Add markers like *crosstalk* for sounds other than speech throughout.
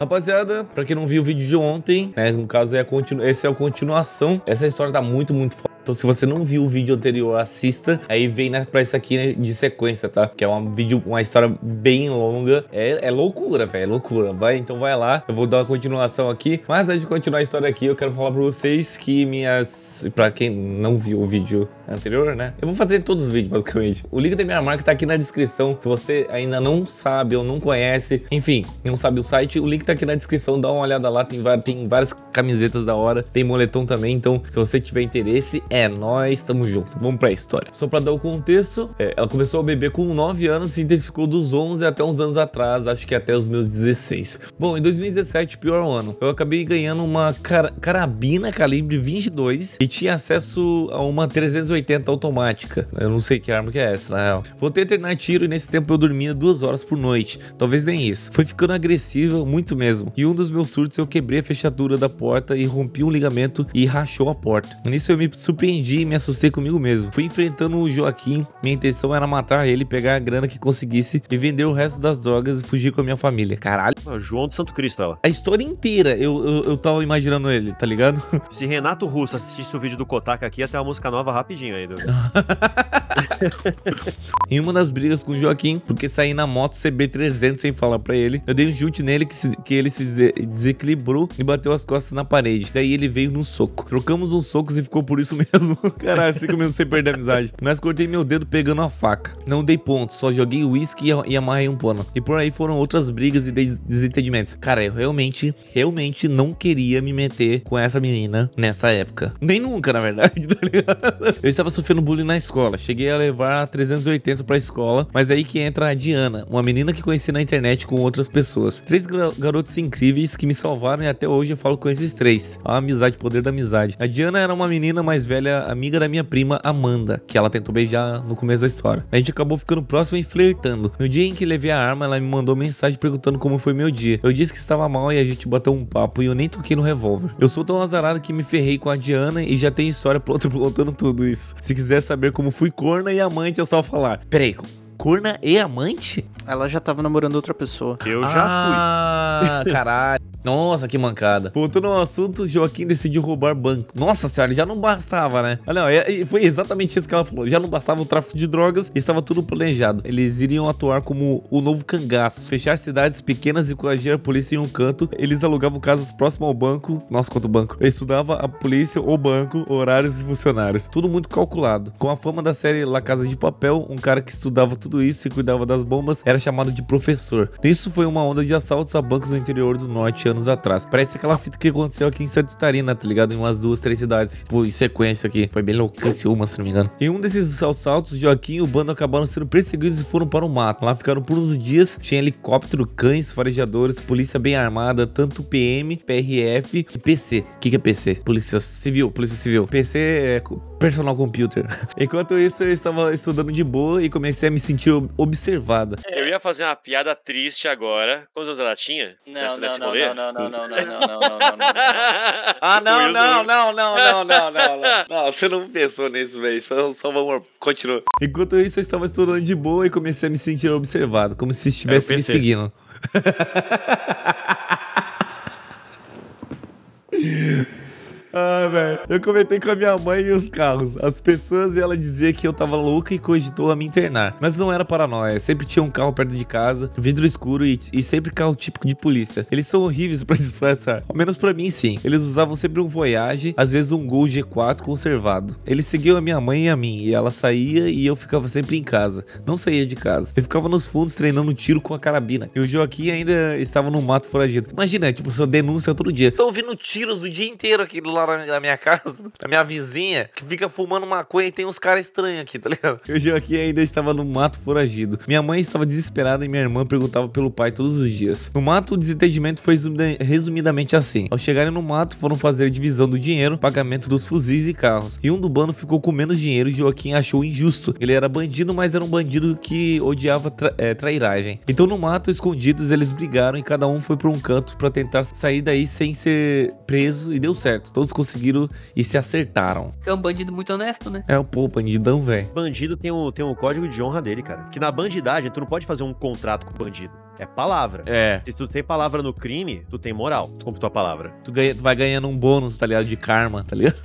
Rapaziada, pra quem não viu o vídeo de ontem, né, no caso é a continu... esse é a continuação. Essa história tá muito, muito foda. Então, se você não viu o vídeo anterior, assista. Aí vem né, pra isso aqui né, de sequência, tá? Que é uma vídeo, uma história bem longa. É, é loucura, velho. É loucura. Vai, então vai lá. Eu vou dar uma continuação aqui. Mas antes de continuar a história aqui, eu quero falar pra vocês que minhas. Pra quem não viu o vídeo anterior, né? Eu vou fazer todos os vídeos, basicamente. O link da minha marca tá aqui na descrição. Se você ainda não sabe ou não conhece, enfim, não sabe o site, o link tá aqui na descrição. Dá uma olhada lá. Tem, tem várias camisetas da hora. Tem moletom também. Então, se você tiver interesse, é nós, tamo junto. Vamos pra história. Só pra dar o contexto, é, ela começou a beber com 9 anos e intensificou dos 11 até uns anos atrás, acho que até os meus 16. Bom, em 2017, pior ano, eu acabei ganhando uma car carabina calibre 22 e tinha acesso a uma 380 automática. Eu não sei que arma que é essa, na real. Voltei a treinar tiro e nesse tempo eu dormia duas horas por noite. Talvez nem isso. Foi ficando agressiva, muito mesmo. E um dos meus surtos eu quebrei a fechadura da porta e rompi um ligamento e rachou a porta. Nisso eu me surpreendi e me assustei comigo mesmo. Fui enfrentando o Joaquim, minha intenção era matar ele, pegar a grana que conseguisse e vender o resto das drogas e fugir com a minha família. Caralho. É João de Santo Cristo, ela. A história inteira eu, eu, eu tava imaginando ele, tá ligado? Se Renato Russo assistisse o vídeo do Kotak aqui, ia ter uma música nova rapidinho aí. Do... *laughs* *laughs* em uma das brigas com o Joaquim, porque saí na moto CB300 sem falar pra ele, eu dei um chute nele que, se, que ele se desequilibrou e bateu as costas na parede. Daí ele veio no soco. Trocamos uns socos e ficou por isso *laughs* mesmo. Caralho, cinco minutos sem perder a amizade. Mas cortei meu dedo pegando a faca. Não dei ponto, só joguei uísque e, e amarrei um pano. E por aí foram outras brigas e des desentendimentos. Cara, eu realmente, realmente não queria me meter com essa menina nessa época. Nem nunca, na verdade, *laughs* tá ligado? Eu estava sofrendo bullying na escola. Cheguei a levar 380 pra escola, mas aí que entra a Diana, uma menina que conheci na internet com outras pessoas. Três garotos incríveis que me salvaram e até hoje eu falo com esses três. A amizade, poder da amizade. A Diana era uma menina mais velha, amiga da minha prima Amanda, que ela tentou beijar no começo da história. A gente acabou ficando próximo e flertando. No dia em que levei a arma, ela me mandou mensagem perguntando como foi meu dia. Eu disse que estava mal e a gente bateu um papo e eu nem toquei no revólver. Eu sou tão azarado que me ferrei com a Diana e já tem história pronta contando *laughs* tudo isso. Se quiser saber como fui corna e amante, é só falar. Peraí, corna e amante? Ela já tava namorando outra pessoa. Eu já fui. Ah, caralho. Nossa, que mancada. Voltando ao assunto, Joaquim decidiu roubar banco. Nossa senhora, já não bastava, né? Olha, foi exatamente isso que ela falou. Já não bastava o tráfico de drogas e estava tudo planejado. Eles iriam atuar como o novo cangaço, fechar cidades pequenas e coagir a polícia em um canto. Eles alugavam casas próximas ao banco. Nossa, quanto banco. Estudava a polícia, o banco, horários e funcionários. Tudo muito calculado. Com a fama da série La Casa de Papel, um cara que estudava tudo isso e cuidava das bombas era chamado de professor. Isso foi uma onda de assaltos a bancos no interior do norte anos atrás. Parece aquela fita que aconteceu aqui em Santa Catarina, tá ligado? Em umas duas, três cidades, tipo, em sequência aqui. Foi bem louco, uma, se não me engano. Em um desses assaltos, Joaquim e o bando acabaram sendo perseguidos e foram para o mato. Lá ficaram por uns dias, tinha helicóptero, cães, farejadores, polícia bem armada, tanto PM, PRF e PC. O que, que é PC? Polícia Civil, Polícia Civil. PC é personal computer. Enquanto isso, eu estava estudando de boa e comecei a me sentir observada. Eu ia fazer uma piada triste agora. Quantos anos ela tinha? Não, não, não, não, não, não, não, não, não, não, não, não, não. Ah, não, não, não, não, não, não, não, não. Não, você não pensou nisso, velho. Só, só vamos, continua. Enquanto isso, eu estava estudando de boa e comecei a me sentir observado, como se estivesse me seguindo. Ah, velho. Eu comentei com a minha mãe e os carros. As pessoas e ela dizia que eu tava louca e cogitou a me internar. Mas não era paranoia. Sempre tinha um carro perto de casa, vidro escuro e, e sempre carro típico de polícia. Eles são horríveis para *laughs* disfarçar. Ao menos para mim, sim. Eles usavam sempre um Voyage, às vezes um Gol G4 conservado. Eles seguiam a minha mãe e a mim. E ela saía e eu ficava sempre em casa. Não saía de casa. Eu ficava nos fundos treinando tiro com a carabina. E o Joaquim ainda estava no mato foragido. Imagina, tipo, sua denúncia todo dia. Tô ouvindo tiros o dia inteiro aqui do lado na minha casa, na minha vizinha, que fica fumando maconha e tem uns caras estranhos aqui, tá ligado? Eu já aqui ainda estava no mato foragido. Minha mãe estava desesperada e minha irmã perguntava pelo pai todos os dias. No mato, o desentendimento foi resumidamente assim. Ao chegarem no mato, foram fazer divisão do dinheiro, pagamento dos fuzis e carros. E um do bando ficou com menos dinheiro e Joaquim achou injusto. Ele era bandido, mas era um bandido que odiava tra é, trairagem. Então no mato, escondidos, eles brigaram e cada um foi para um canto para tentar sair daí sem ser preso e deu certo. Todos conseguiram e se acertaram. É um bandido muito honesto, né? É, pô, bandidão, velho. Bandido tem o, tem o código de honra dele, cara. Que na bandidagem, tu não pode fazer um contrato com o bandido. É palavra. É. Se tu tem palavra no crime, tu tem moral. Tu cumpre tua palavra. Tu, ganha, tu vai ganhando um bônus, tá ligado? De karma, tá ligado? *laughs*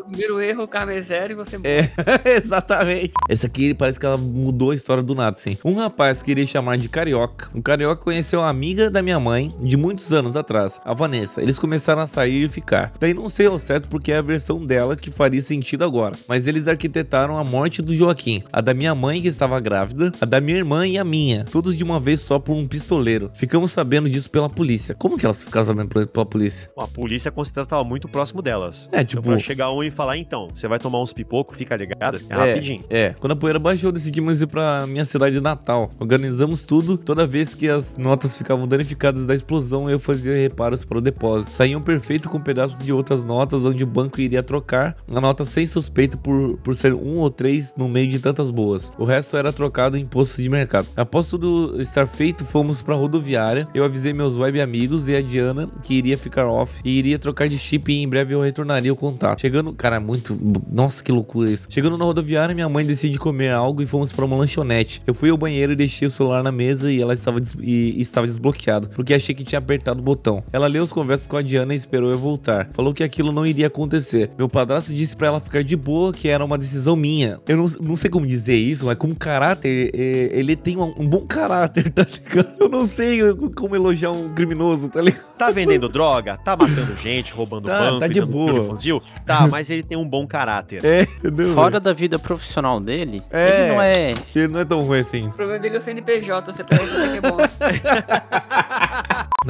O primeiro erro, o karma é zero e você É, *laughs* exatamente. Esse aqui parece que ela mudou a história do nada, assim. Um rapaz queria chamar de Carioca. O Carioca conheceu uma amiga da minha mãe de muitos anos atrás, a Vanessa. Eles começaram a sair e ficar. Daí não sei ao certo porque é a versão dela que faria sentido agora. Mas eles arquitetaram a morte do Joaquim, a da minha mãe que estava grávida, a da minha irmã e a minha. Todos de uma vez só por um pistoleiro. Ficamos sabendo disso pela polícia. Como que elas ficaram sabendo pela polícia? Bom, a polícia com certeza tava muito próximo delas. É, Então, tipo. pra chegar um e falar, então, você vai tomar uns pipocos, fica ligado? É, É, rapidinho. É, quando a poeira baixou, decidimos ir pra minha cidade natal. Organizamos tudo. Toda vez que as notas ficavam danificadas da explosão, eu fazia reparos para o depósito. Saíam perfeito com pedaços de outras notas, onde o banco iria trocar a nota sem suspeita por, por ser um ou três no meio de tantas boas. O resto era trocado em postos de mercado. Após tudo estar feito, fomos pra rodoviária. Eu avisei meus web amigos e a Diana que iria ficar off e iria trocar de chip e em breve eu retornaria o contato. Chegando, cara, é muito. Nossa, que loucura isso. Chegando na rodoviária, minha mãe decide comer algo e fomos para uma lanchonete. Eu fui ao banheiro e deixei o celular na mesa e ela estava, des- e, estava desbloqueado, porque achei que tinha apertado o botão. Ela leu as conversas com a Diana e esperou eu voltar. Falou que aquilo não iria acontecer. Meu padrasto disse para ela ficar de boa, que era uma decisão minha. Eu não, não sei como dizer isso, mas como caráter, é, ele tem um, um bom caráter, tá ligado? Eu não sei como elogiar um criminoso, tá ligado? Tá vendendo droga, tá matando gente, roubando Tá, banco, tá de boa. fuzil. Tá, *laughs* mas ele tem um bom caráter. É, entendeu? Fora da vida profissional dele, É. ele não é. Ele não é tão ruim assim. O problema dele é o CNPJ, você pega isso que é bom. *laughs*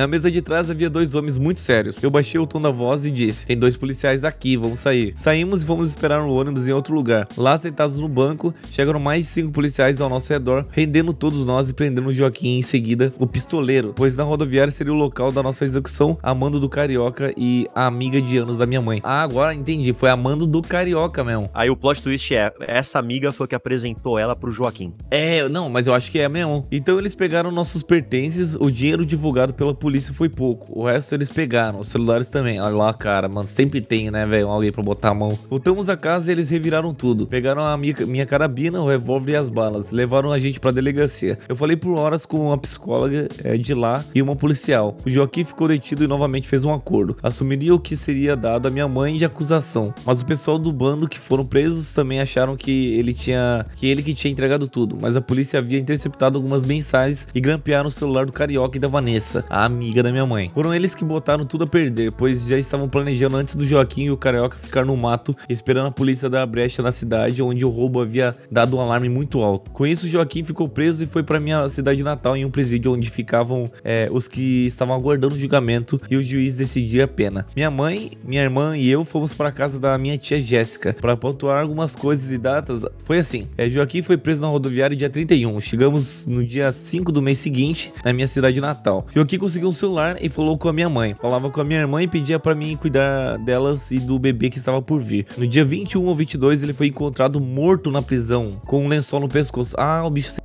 Na mesa de trás havia dois homens muito sérios. Eu baixei o tom da voz e disse: Tem dois policiais aqui, vamos sair. Saímos e fomos esperar no ônibus em outro lugar. Lá, sentados no banco, chegaram mais de cinco policiais ao nosso redor, rendendo todos nós e prendendo o Joaquim em seguida, o pistoleiro, pois na rodoviária seria o local da nossa execução, amando do Carioca e a amiga de anos da minha mãe. Ah, agora entendi, foi amando do Carioca mesmo. Aí o plot twist é, essa amiga foi que apresentou ela pro Joaquim. É, não, mas eu acho que é mesmo. Então eles pegaram nossos pertences, o dinheiro divulgado pela polícia foi pouco. O resto eles pegaram, os celulares também. Olha lá, cara, mano, sempre tem, né, velho, alguém pra botar a mão. Voltamos a casa e eles reviraram tudo. Pegaram a minha, minha carabina, o revólver e as balas. Levaram a gente pra delegacia. Eu falei por horas com uma psicóloga é, de lá e uma policial. O Joaquim ficou detido e novamente fez um acordo. Assumiria o que seria dado à minha mãe de acusação. Mas o pessoal do bando que foram presos também acharam que ele tinha que ele que tinha entregado tudo, mas a polícia havia interceptado algumas mensagens e grampearam o celular do Carioca e da Vanessa, a amiga da minha mãe. Foram eles que botaram tudo a perder, pois já estavam planejando antes do Joaquim e o Carioca ficar no mato, esperando a polícia dar a brecha na cidade onde o roubo havia dado um alarme muito alto. Com isso, Joaquim ficou preso e foi para minha cidade natal em um presídio onde ficavam é, os que estavam aguardando o julgamento e o juiz decidir a pena. Minha mãe, minha irmã e eu fomos para casa da minha tia Jéssica para pontuar algumas coisas e datas. Foi assim: é, Joaquim foi preso na rodoviária dia 31. Chegamos no dia 5 do mês seguinte na minha cidade natal. Joaquim conseguiu um celular e falou com a minha mãe. Falava com a minha irmã e pedia para mim cuidar delas e do bebê que estava por vir. No dia 21 ou 22 ele foi encontrado morto na prisão com um lençol no pescoço. Ah, o bicho se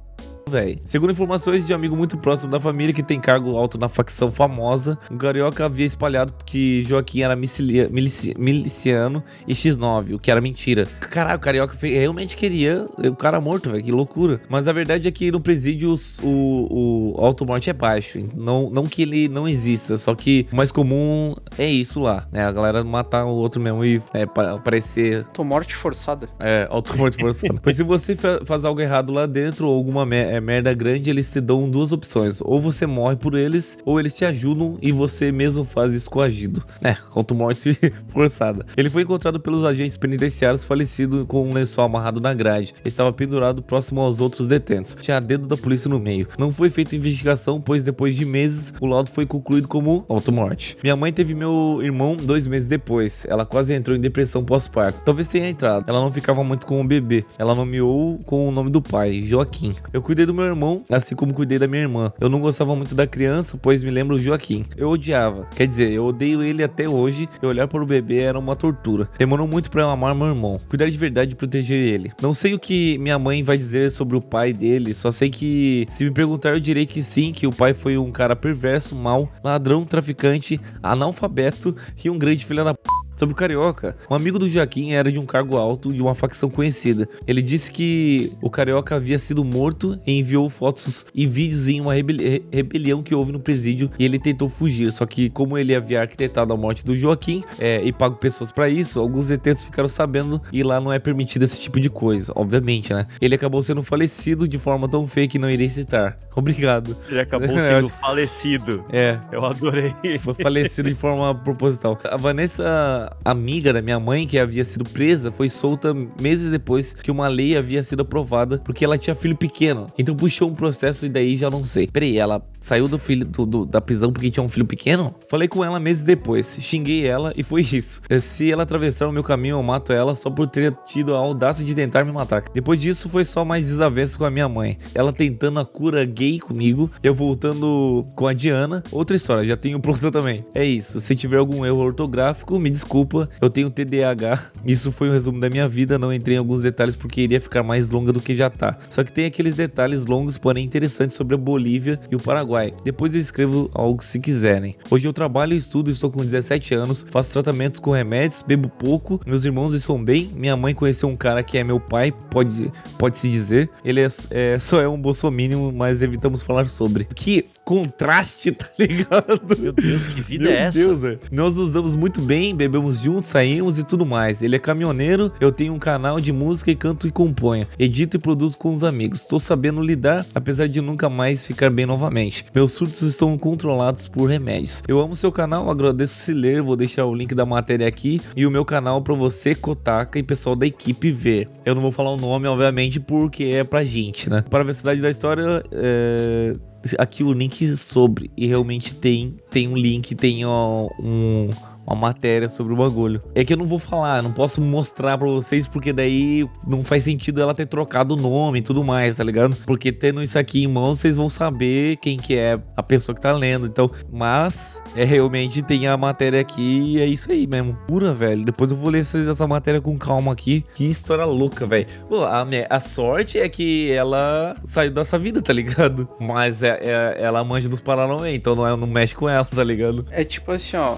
Véi. Segundo informações de um amigo muito próximo da família que tem cargo alto na facção famosa, o Carioca havia espalhado que Joaquim era micilia- milici- miliciano e X9, o que era mentira. Caralho, o Carioca realmente queria o cara morto, velho, que loucura. Mas a verdade é que no presídio os- o, o automorte é baixo. Não, não que ele não exista, só que o mais comum é isso lá, né? A galera matar o outro mesmo e é, pa- parecer Tô morte forçada. é, automorte forçado. *laughs* pois se você fa- faz algo errado lá dentro ou alguma é, merda grande, eles te dão duas opções. Ou você morre por eles, ou eles te ajudam e você mesmo faz isso coagido. *laughs* É, automorte *laughs* forçada. Ele foi encontrado pelos agentes penitenciários falecido com um lençol amarrado na grade. Ele estava pendurado próximo aos outros detentos. Tinha dedo da polícia no meio. Não foi feita investigação, pois depois de meses o laudo foi concluído como automorte. Minha mãe teve meu irmão dois meses depois. Ela quase entrou em depressão pós-parto. Talvez tenha entrado. Ela não ficava muito com o bebê. Ela nomeou com o nome do pai, Joaquim. Eu cuidei do meu irmão, assim como cuidei da minha irmã. Eu não gostava muito da criança, pois me lembro o Joaquim. Eu odiava. Quer dizer, eu odeio ele até hoje. E olhar para o bebê era uma tortura. Demorou muito para eu amar meu irmão. Cuidar de verdade e proteger ele. Não sei o que minha mãe vai dizer sobre o pai dele. Só sei que se me perguntar eu direi que sim, que o pai foi um cara perverso, mau, ladrão, traficante, analfabeto e um grande filho da p. Sobre o Carioca, um amigo do Joaquim era de um cargo alto de uma facção conhecida. Ele disse que o Carioca havia sido morto e enviou fotos e vídeos em uma rebeli rebelião que houve no presídio e ele tentou fugir. Só que, como ele havia arquitetado a morte do Joaquim é, e pago pessoas para isso, alguns detentos ficaram sabendo e lá não é permitido esse tipo de coisa, obviamente, né? Ele acabou sendo falecido de forma tão feia que não irei citar. *laughs* Obrigado. Ele acabou sendo *laughs* falecido. É. Eu adorei. Foi falecido de forma proposital. A Vanessa, amiga da minha mãe, que havia sido presa, foi solta meses depois que uma lei havia sido aprovada porque ela tinha filho pequeno. Então puxou um processo e daí já não sei. Peraí, ela saiu do filho do, do, da prisão porque tinha um filho pequeno? Falei com ela meses depois, xinguei ela e foi isso. Se ela atravessar o meu caminho, eu mato ela só por ter tido a audácia de tentar me matar. Depois disso, foi só mais desavença com a minha mãe. Ela tentando a cura gay comigo, eu voltando com a Diana. Outra história, já tenho pronta *laughs* também. É isso. Se tiver algum erro ortográfico, me desculpa. Eu tenho TDAH. *laughs* Isso foi um resumo da minha vida. Não entrei em alguns detalhes porque iria ficar mais longa do que já tá. Só que tem aqueles detalhes longos, porém interessantes sobre a Bolívia e o Paraguai. Depois eu escrevo algo se quiserem. Hoje eu trabalho e estudo, estou com 17 anos, faço tratamentos com remédios, bebo pouco, meus irmãos estão bem. Minha mãe conheceu um cara que é meu pai, pode, pode se dizer. Ele é, é só é um bolsomínimo, mas evitamos falar sobre. Que contraste, *laughs* tá ligado? Meu Deus, que vida Meu é essa? Deus, é. Nós nos damos muito bem, bebemos juntos, saímos e tudo mais. Ele é caminhoneiro, eu tenho um canal de música e canto e componho. Edito e produzo com os amigos. Tô sabendo lidar, apesar de nunca mais ficar bem novamente. Meus surtos estão controlados por remédios. Eu amo seu canal, agradeço se ler, vou deixar o link da matéria aqui e o meu canal para você, Kotaka e pessoal da equipe ver. Eu não vou falar o nome, obviamente, porque é pra gente, né? Para a veracidade da história, é aqui o link sobre e realmente tem tem um link tem ó, um uma matéria sobre o bagulho. É que eu não vou falar, não posso mostrar pra vocês, porque daí não faz sentido ela ter trocado o nome e tudo mais, tá ligado? Porque tendo isso aqui em mãos, vocês vão saber quem que é a pessoa que tá lendo. Então, mas é realmente tem a matéria aqui e é isso aí mesmo. Pura, velho. Depois eu vou ler essa, essa matéria com calma aqui. Que história louca, velho. A, a sorte é que ela saiu dessa vida, tá ligado? Mas é, é, ela manja dos Paranauê, então não, é, não mexe com ela, tá ligado? É tipo assim, ó,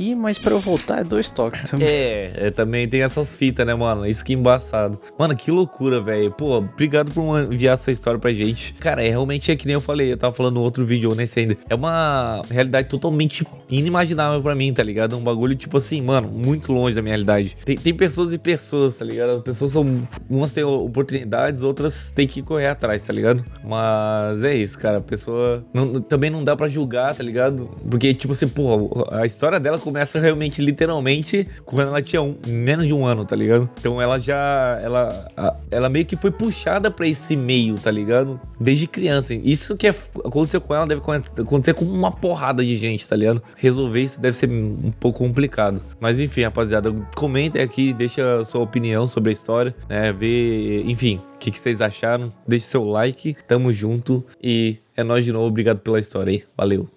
sair, mas pra eu voltar é dois toques também. É, é, também tem essas fitas, né, mano? Isso que embaçado. Mano, que loucura, velho. Pô, obrigado por enviar essa história pra gente. Cara, é realmente é que nem eu falei, eu tava falando no outro vídeo, nesse ainda. É uma realidade totalmente inimaginável pra mim, tá ligado? Um bagulho, tipo assim, mano, muito longe da minha realidade. Tem, tem pessoas e pessoas, tá ligado? As pessoas são. Umas têm oportunidades, outras têm que correr atrás, tá ligado? Mas é isso, cara. A pessoa. Não, também não dá pra julgar, tá ligado? Porque, tipo assim, porra, a história dela começa realmente, literalmente, quando ela tinha um, menos de um ano, tá ligado? Então ela já. Ela, ela meio que foi puxada pra esse meio, tá ligado? Desde criança. Isso que é, aconteceu com ela deve acontecer com uma porrada de gente, tá ligado? Resolver isso deve ser um pouco complicado. Mas enfim, rapaziada, comenta aqui, deixa a sua opinião sobre a história, né? Vê, enfim, o que, que vocês acharam. Deixe seu like, tamo junto e é nóis de novo. Obrigado pela história aí. Valeu.